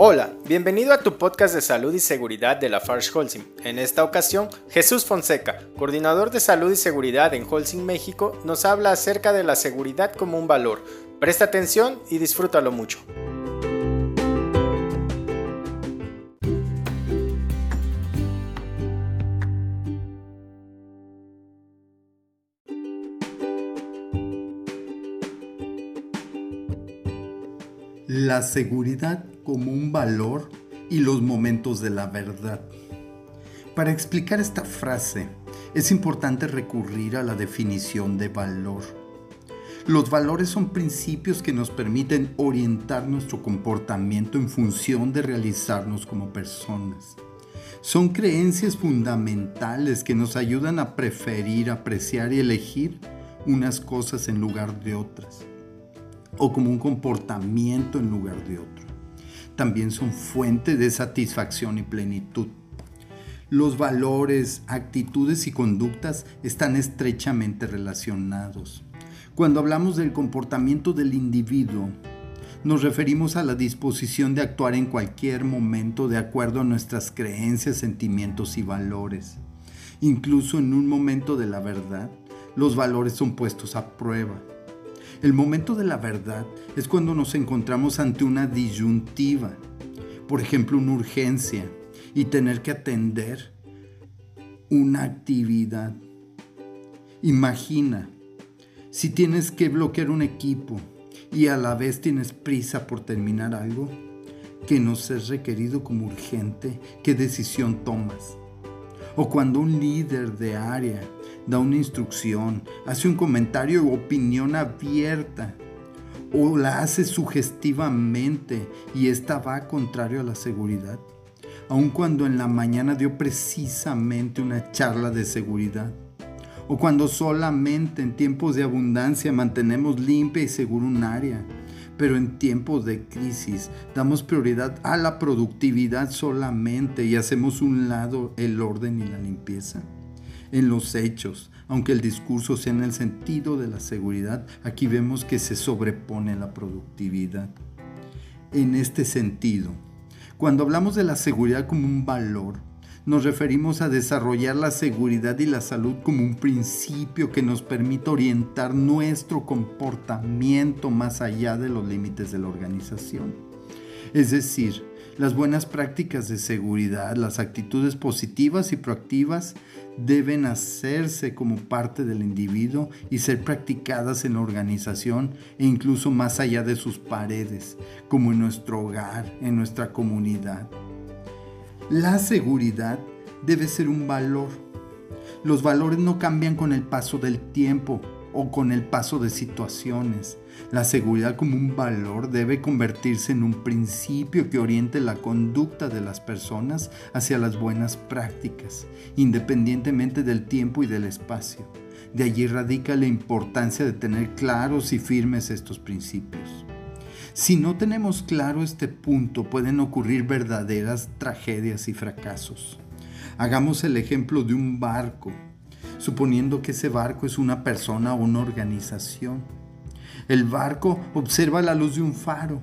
Hola, bienvenido a tu podcast de salud y seguridad de la Farsh Holcim. En esta ocasión, Jesús Fonseca, coordinador de salud y seguridad en Holcim México, nos habla acerca de la seguridad como un valor. Presta atención y disfrútalo mucho. La seguridad como un valor y los momentos de la verdad. Para explicar esta frase es importante recurrir a la definición de valor. Los valores son principios que nos permiten orientar nuestro comportamiento en función de realizarnos como personas. Son creencias fundamentales que nos ayudan a preferir, apreciar y elegir unas cosas en lugar de otras o como un comportamiento en lugar de otro. También son fuente de satisfacción y plenitud. Los valores, actitudes y conductas están estrechamente relacionados. Cuando hablamos del comportamiento del individuo, nos referimos a la disposición de actuar en cualquier momento de acuerdo a nuestras creencias, sentimientos y valores. Incluso en un momento de la verdad, los valores son puestos a prueba. El momento de la verdad es cuando nos encontramos ante una disyuntiva, por ejemplo una urgencia, y tener que atender una actividad. Imagina, si tienes que bloquear un equipo y a la vez tienes prisa por terminar algo que no es requerido como urgente, ¿qué decisión tomas? O cuando un líder de área da una instrucción, hace un comentario o opinión abierta o la hace sugestivamente y esta va contrario a la seguridad, aun cuando en la mañana dio precisamente una charla de seguridad, o cuando solamente en tiempos de abundancia mantenemos limpia y segura un área, pero en tiempos de crisis damos prioridad a la productividad solamente y hacemos un lado el orden y la limpieza en los hechos. Aunque el discurso sea en el sentido de la seguridad, aquí vemos que se sobrepone la productividad. En este sentido, cuando hablamos de la seguridad como un valor, nos referimos a desarrollar la seguridad y la salud como un principio que nos permite orientar nuestro comportamiento más allá de los límites de la organización. Es decir, las buenas prácticas de seguridad, las actitudes positivas y proactivas deben hacerse como parte del individuo y ser practicadas en la organización e incluso más allá de sus paredes, como en nuestro hogar, en nuestra comunidad. La seguridad debe ser un valor. Los valores no cambian con el paso del tiempo, o con el paso de situaciones. La seguridad como un valor debe convertirse en un principio que oriente la conducta de las personas hacia las buenas prácticas, independientemente del tiempo y del espacio. De allí radica la importancia de tener claros y firmes estos principios. Si no tenemos claro este punto, pueden ocurrir verdaderas tragedias y fracasos. Hagamos el ejemplo de un barco suponiendo que ese barco es una persona o una organización. El barco observa la luz de un faro.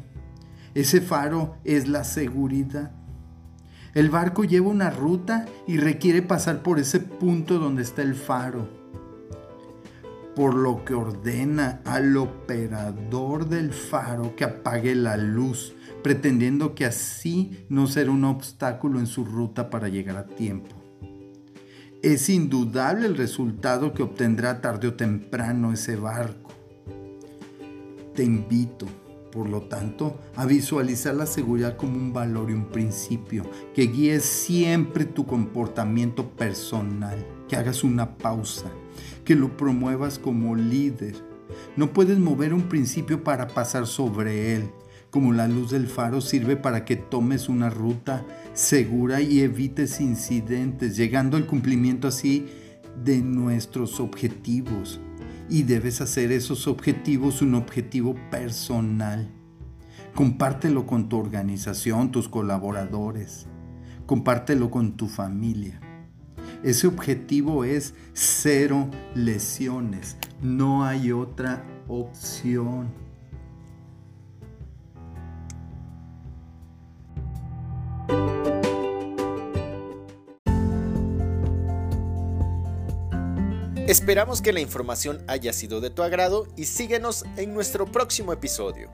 Ese faro es la seguridad. El barco lleva una ruta y requiere pasar por ese punto donde está el faro. Por lo que ordena al operador del faro que apague la luz, pretendiendo que así no será un obstáculo en su ruta para llegar a tiempo. Es indudable el resultado que obtendrá tarde o temprano ese barco. Te invito, por lo tanto, a visualizar la seguridad como un valor y un principio que guíe siempre tu comportamiento personal, que hagas una pausa, que lo promuevas como líder. No puedes mover un principio para pasar sobre él, como la luz del faro sirve para que tomes una ruta segura y evites incidentes, llegando al cumplimiento así de nuestros objetivos. Y debes hacer esos objetivos un objetivo personal. Compártelo con tu organización, tus colaboradores. Compártelo con tu familia. Ese objetivo es cero lesiones. No hay otra opción. Esperamos que la información haya sido de tu agrado y síguenos en nuestro próximo episodio.